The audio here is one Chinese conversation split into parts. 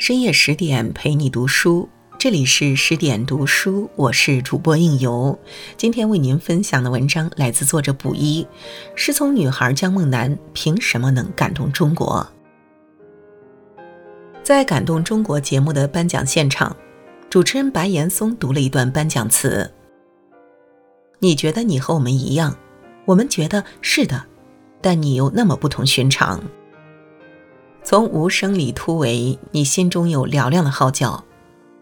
深夜十点陪你读书，这里是十点读书，我是主播应由。今天为您分享的文章来自作者卜一。失聪女孩江梦楠凭什么能感动中国？在《感动中国》节目的颁奖现场，主持人白岩松读了一段颁奖词：“你觉得你和我们一样，我们觉得是的，但你又那么不同寻常。”从无声里突围，你心中有嘹亮的号角；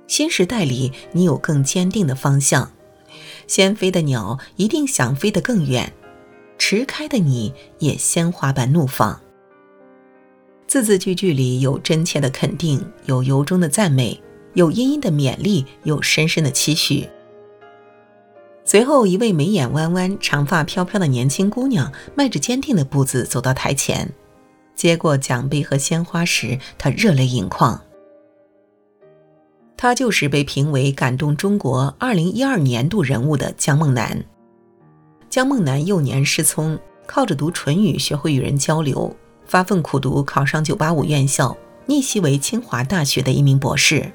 新时代里，你有更坚定的方向。先飞的鸟一定想飞得更远，迟开的你也鲜花般怒放。字字句句里有真切的肯定，有由衷的赞美，有殷殷的勉励，有深深的期许。随后，一位眉眼弯弯、长发飘飘的年轻姑娘，迈着坚定的步子走到台前。接过奖杯和鲜花时，他热泪盈眶。他就是被评为感动中国二零一二年度人物的江梦楠。江梦楠幼年失聪，靠着读唇语学会与人交流，发奋苦读，考上九八五院校，逆袭为清华大学的一名博士。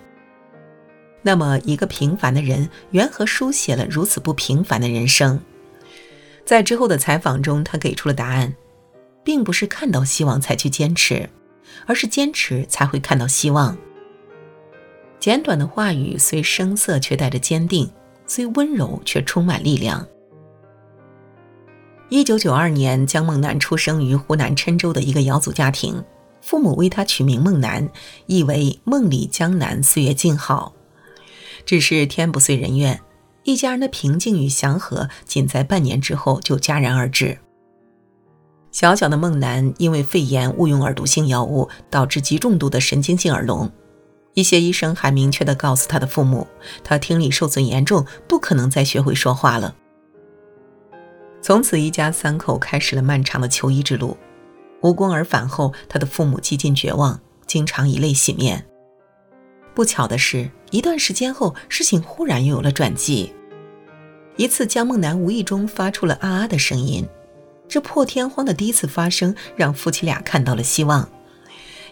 那么，一个平凡的人，缘何书写了如此不平凡的人生？在之后的采访中，他给出了答案。并不是看到希望才去坚持，而是坚持才会看到希望。简短的话语虽生涩，却带着坚定；虽温柔，却充满力量。一九九二年，江梦楠出生于湖南郴州的一个瑶族家庭，父母为他取名梦楠，意为梦里江南，岁月静好。只是天不遂人愿，一家人的平静与祥和，仅在半年之后就戛然而止。小小的梦楠因为肺炎误用耳毒性药物，导致极重度的神经性耳聋。一些医生还明确地告诉他的父母，他听力受损严重，不可能再学会说话了。从此，一家三口开始了漫长的求医之路。无功而返后，他的父母几近绝望，经常以泪洗面。不巧的是，一段时间后，事情忽然又有了转机。一次，江梦楠无意中发出了啊啊的声音。这破天荒的第一次发生，让夫妻俩看到了希望。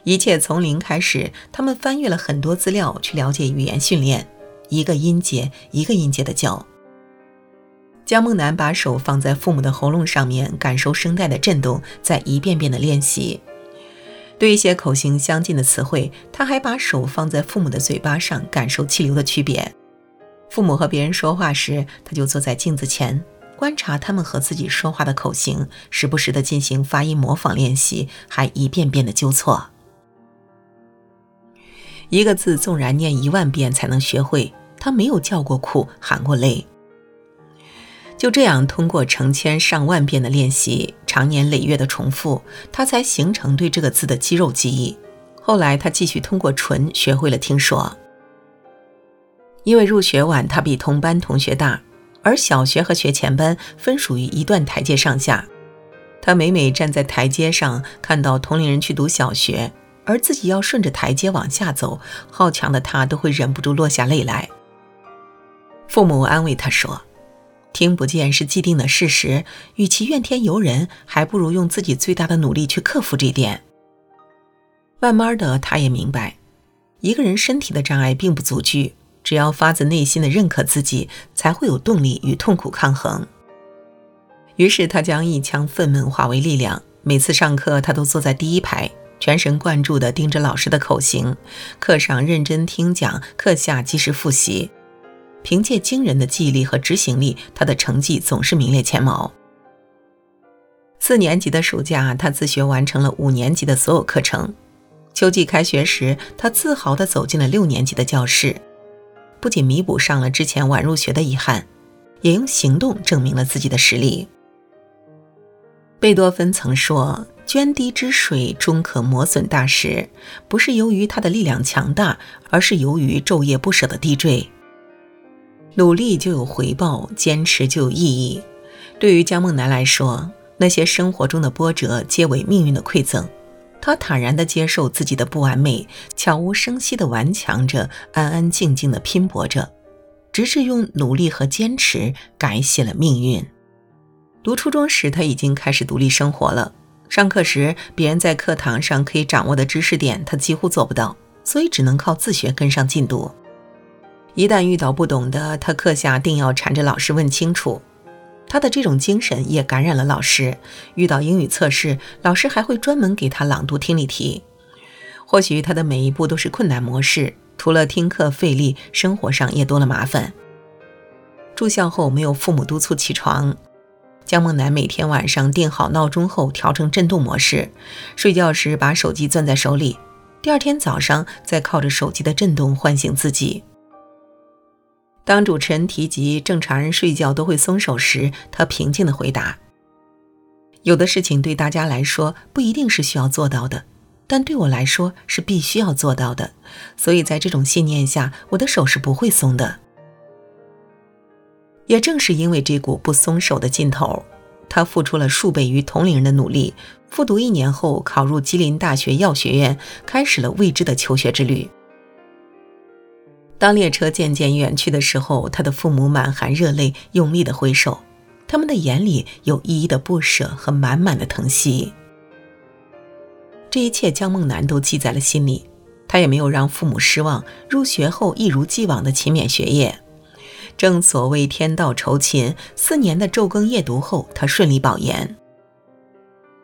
一切从零开始，他们翻阅了很多资料，去了解语言训练，一个音节一个音节的教。江梦楠把手放在父母的喉咙上面，感受声带的震动，再一遍遍的练习。对一些口型相近的词汇，他还把手放在父母的嘴巴上，感受气流的区别。父母和别人说话时，他就坐在镜子前。观察他们和自己说话的口型，时不时的进行发音模仿练习，还一遍遍的纠错。一个字纵然念一万遍才能学会，他没有叫过苦，喊过累。就这样，通过成千上万遍的练习，长年累月的重复，他才形成对这个字的肌肉记忆。后来，他继续通过唇学会了听说。因为入学晚，他比同班同学大。而小学和学前班分属于一段台阶上下，他每每站在台阶上，看到同龄人去读小学，而自己要顺着台阶往下走，好强的他都会忍不住落下泪来。父母安慰他说：“听不见是既定的事实，与其怨天尤人，还不如用自己最大的努力去克服这点。”慢慢的，他也明白，一个人身体的障碍并不足惧。只要发自内心的认可自己，才会有动力与痛苦抗衡。于是，他将一腔愤懑化为力量。每次上课，他都坐在第一排，全神贯注地盯着老师的口型。课上认真听讲，课下及时复习。凭借惊人的记忆力和执行力，他的成绩总是名列前茅。四年级的暑假，他自学完成了五年级的所有课程。秋季开学时，他自豪地走进了六年级的教室。不仅弥补上了之前晚入学的遗憾，也用行动证明了自己的实力。贝多芬曾说：“涓滴之水终可磨损大石，不是由于它的力量强大，而是由于昼夜不舍的滴坠。”努力就有回报，坚持就有意义。对于江梦楠来说，那些生活中的波折皆为命运的馈赠。他坦然地接受自己的不完美，悄无声息地顽强着，安安静静地拼搏着，直至用努力和坚持改写了命运。读初中时，他已经开始独立生活了。上课时，别人在课堂上可以掌握的知识点，他几乎做不到，所以只能靠自学跟上进度。一旦遇到不懂的，他课下定要缠着老师问清楚。他的这种精神也感染了老师。遇到英语测试，老师还会专门给他朗读听力题。或许他的每一步都是困难模式，除了听课费力，生活上也多了麻烦。住校后没有父母督促起床，江梦楠每天晚上定好闹钟后调成震动模式，睡觉时把手机攥在手里，第二天早上再靠着手机的震动唤醒自己。当主持人提及正常人睡觉都会松手时，他平静地回答：“有的事情对大家来说不一定是需要做到的，但对我来说是必须要做到的。所以在这种信念下，我的手是不会松的。也正是因为这股不松手的劲头，他付出了数倍于同龄人的努力，复读一年后考入吉林大学药学院，开始了未知的求学之旅。”当列车渐渐远去的时候，他的父母满含热泪，用力的挥手，他们的眼里有依依的不舍和满满的疼惜。这一切，江梦楠都记在了心里。他也没有让父母失望，入学后一如既往的勤勉学业。正所谓天道酬勤，四年的昼耕夜读后，他顺利保研。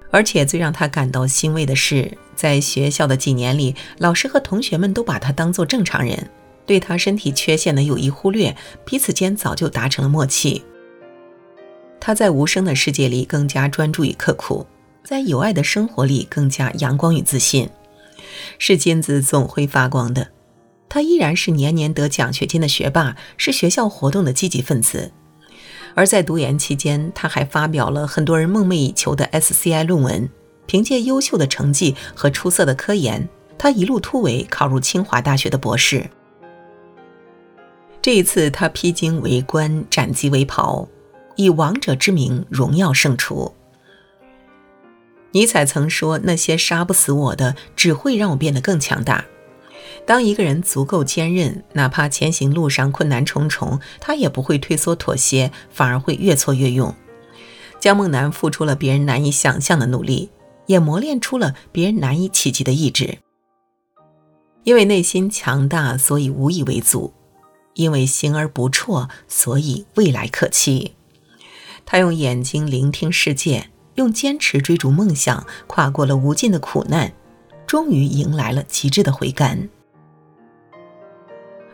而且最让他感到欣慰的是，在学校的几年里，老师和同学们都把他当做正常人。对他身体缺陷的有意忽略，彼此间早就达成了默契。他在无声的世界里更加专注与刻苦，在有爱的生活里更加阳光与自信。是金子总会发光的，他依然是年年得奖学金的学霸，是学校活动的积极分子。而在读研期间，他还发表了很多人梦寐以求的 SCI 论文。凭借优秀的成绩和出色的科研，他一路突围，考入清华大学的博士。这一次，他披荆为冠，斩棘为袍，以王者之名荣耀胜出。尼采曾说：“那些杀不死我的，只会让我变得更强大。”当一个人足够坚韧，哪怕前行路上困难重重，他也不会退缩妥协，反而会越挫越勇。江梦楠付出了别人难以想象的努力，也磨练出了别人难以企及的意志。因为内心强大，所以无以为阻。因为行而不辍，所以未来可期。他用眼睛聆听世界，用坚持追逐梦想，跨过了无尽的苦难，终于迎来了极致的回甘。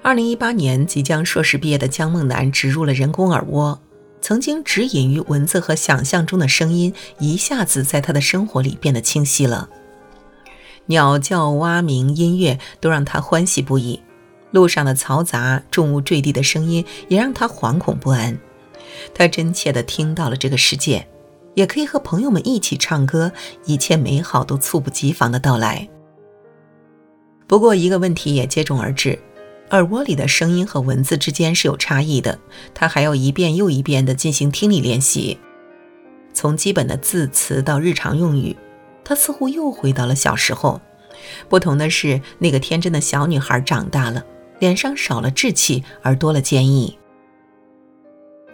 二零一八年，即将硕士毕业的江梦楠植入了人工耳蜗，曾经只隐于文字和想象中的声音，一下子在他的生活里变得清晰了。鸟叫、蛙鸣、音乐都让他欢喜不已。路上的嘈杂、重物坠地的声音也让他惶恐不安。他真切地听到了这个世界，也可以和朋友们一起唱歌，一切美好都猝不及防的到来。不过，一个问题也接踵而至：耳蜗里的声音和文字之间是有差异的。他还要一遍又一遍地进行听力练习，从基本的字词到日常用语，他似乎又回到了小时候。不同的是，那个天真的小女孩长大了。脸上少了稚气，而多了坚毅。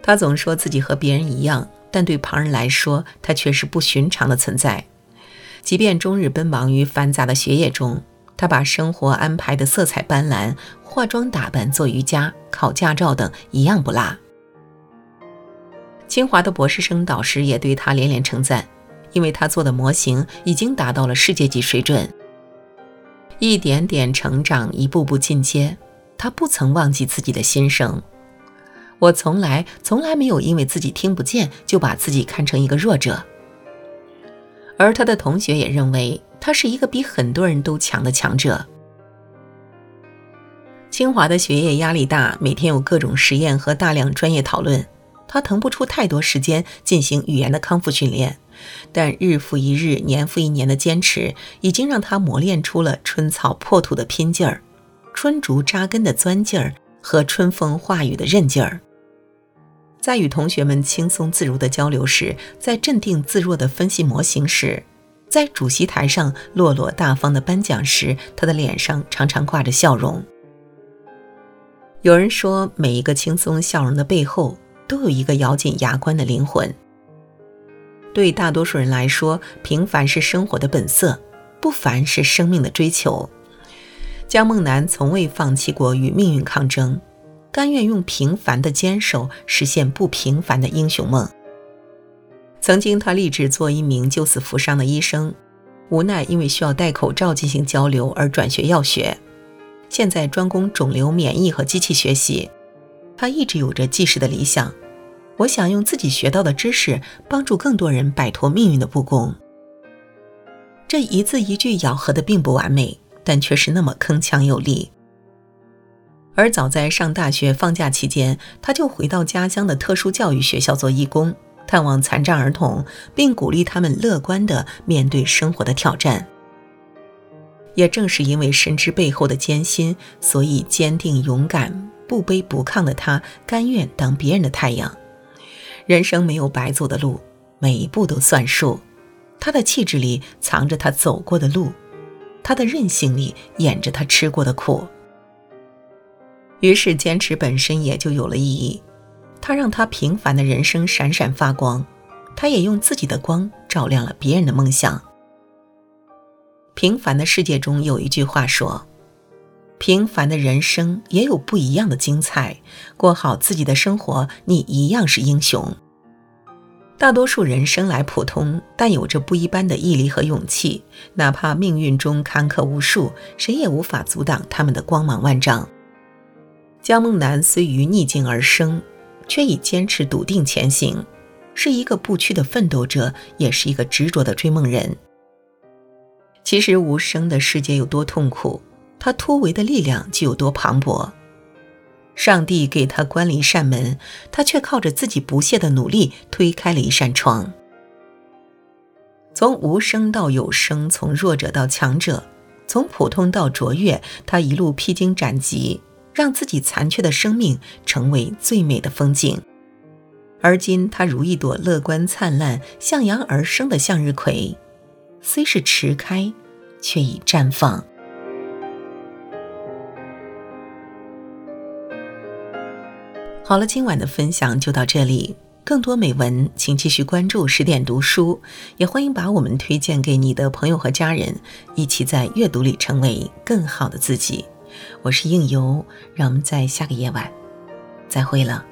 他总说自己和别人一样，但对旁人来说，他却是不寻常的存在。即便终日奔忙于繁杂的学业中，他把生活安排的色彩斑斓，化妆打扮、做瑜伽、考驾照等一样不落。清华的博士生导师也对他连连称赞，因为他做的模型已经达到了世界级水准。一点点成长，一步步进阶。他不曾忘记自己的心声。我从来从来没有因为自己听不见就把自己看成一个弱者。而他的同学也认为他是一个比很多人都强的强者。清华的学业压力大，每天有各种实验和大量专业讨论，他腾不出太多时间进行语言的康复训练。但日复一日、年复一年的坚持，已经让他磨练出了春草破土的拼劲儿。春竹扎根的钻劲儿和春风化雨的韧劲儿，在与同学们轻松自如的交流时，在镇定自若的分析模型时，在主席台上落落大方的颁奖时，他的脸上常常挂着笑容。有人说，每一个轻松笑容的背后，都有一个咬紧牙关的灵魂。对大多数人来说，平凡是生活的本色，不凡是生命的追求。江梦楠从未放弃过与命运抗争，甘愿用平凡的坚守实现不平凡的英雄梦。曾经，他立志做一名救死扶伤的医生，无奈因为需要戴口罩进行交流而转学药学。现在专攻肿瘤免疫和机器学习。他一直有着济世的理想，我想用自己学到的知识帮助更多人摆脱命运的不公。这一字一句咬合的并不完美。但却是那么铿锵有力。而早在上大学放假期间，他就回到家乡的特殊教育学校做义工，探望残障儿童，并鼓励他们乐观地面对生活的挑战。也正是因为深知背后的艰辛，所以坚定勇敢、不卑不亢的他，甘愿当别人的太阳。人生没有白走的路，每一步都算数。他的气质里藏着他走过的路。他的韧性里演着他吃过的苦，于是坚持本身也就有了意义。他让他平凡的人生闪闪发光，他也用自己的光照亮了别人的梦想。平凡的世界中有一句话说：“平凡的人生也有不一样的精彩，过好自己的生活，你一样是英雄。”大多数人生来普通，但有着不一般的毅力和勇气。哪怕命运中坎坷无数，谁也无法阻挡他们的光芒万丈。江梦楠虽于逆境而生，却已坚持笃定前行，是一个不屈的奋斗者，也是一个执着的追梦人。其实无声的世界有多痛苦，他突围的力量就有多磅礴。上帝给他关了一扇门，他却靠着自己不懈的努力推开了一扇窗。从无声到有声，从弱者到强者，从普通到卓越，他一路披荆斩棘，让自己残缺的生命成为最美的风景。而今，他如一朵乐观灿烂、向阳而生的向日葵，虽是迟开，却已绽放。好了，今晚的分享就到这里。更多美文，请继续关注十点读书，也欢迎把我们推荐给你的朋友和家人，一起在阅读里成为更好的自己。我是应由，让我们在下个夜晚再会了。